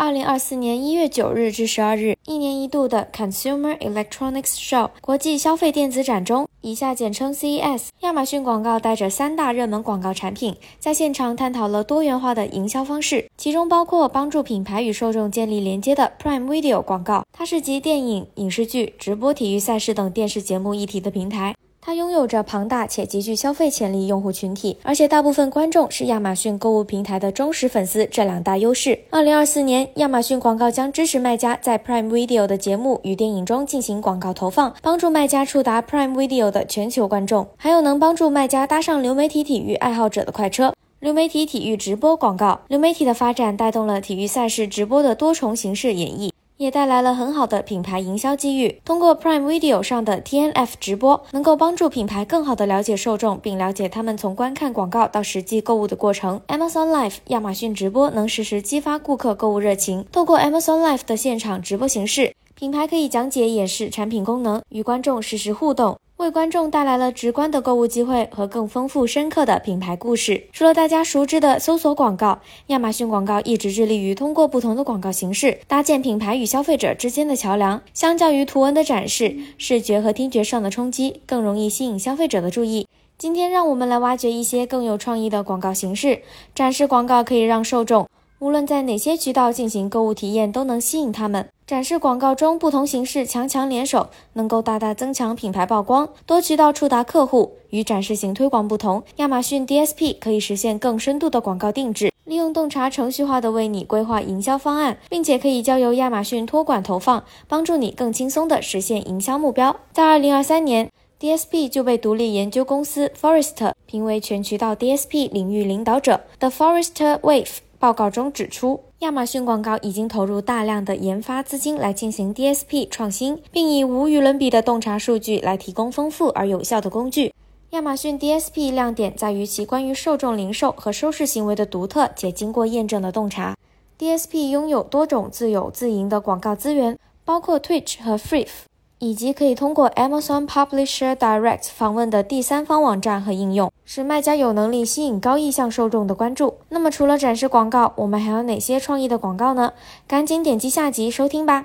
二零二四年一月九日至十二日，一年一度的 Consumer Electronics Show 国际消费电子展中，以下简称 CES，亚马逊广告带着三大热门广告产品，在现场探讨了多元化的营销方式，其中包括帮助品牌与受众建立连接的 Prime Video 广告，它是集电影、影视剧、直播体育赛事等电视节目一体的平台。它拥有着庞大且极具消费潜力用户群体，而且大部分观众是亚马逊购物平台的忠实粉丝，这两大优势。二零二四年，亚马逊广告将支持卖家在 Prime Video 的节目与电影中进行广告投放，帮助卖家触达 Prime Video 的全球观众，还有能帮助卖家搭上流媒体体育爱好者的快车。流媒体体育直播广告，流媒体的发展带动了体育赛事直播的多重形式演绎。也带来了很好的品牌营销机遇。通过 Prime Video 上的 TNF 直播，能够帮助品牌更好的了解受众，并了解他们从观看广告到实际购物的过程。Amazon Live 亚马逊直播能实时激发顾客购物热情。透过 Amazon Live 的现场直播形式，品牌可以讲解演示产品功能，与观众实时互动。为观众带来了直观的购物机会和更丰富深刻的品牌故事。除了大家熟知的搜索广告，亚马逊广告一直致力于通过不同的广告形式搭建品牌与消费者之间的桥梁。相较于图文的展示，视觉和听觉上的冲击更容易吸引消费者的注意。今天，让我们来挖掘一些更有创意的广告形式。展示广告可以让受众。无论在哪些渠道进行购物体验，都能吸引他们。展示广告中不同形式强强联手，能够大大增强品牌曝光，多渠道触达客户。与展示型推广不同，亚马逊 DSP 可以实现更深度的广告定制，利用洞察程序化的为你规划营销方案，并且可以交由亚马逊托管投放，帮助你更轻松地实现营销目标。在二零二三年，DSP 就被独立研究公司 Forrester 评为全渠道 DSP 领域领导者。The Forrester Wave 报告中指出，亚马逊广告已经投入大量的研发资金来进行 DSP 创新，并以无与伦比的洞察数据来提供丰富而有效的工具。亚马逊 DSP 亮点在于其关于受众零售和收视行为的独特且经过验证的洞察。DSP 拥有多种自有自营的广告资源，包括 Twitch 和 Free。以及可以通过 Amazon Publisher Direct 访问的第三方网站和应用，使卖家有能力吸引高意向受众的关注。那么，除了展示广告，我们还有哪些创意的广告呢？赶紧点击下集收听吧。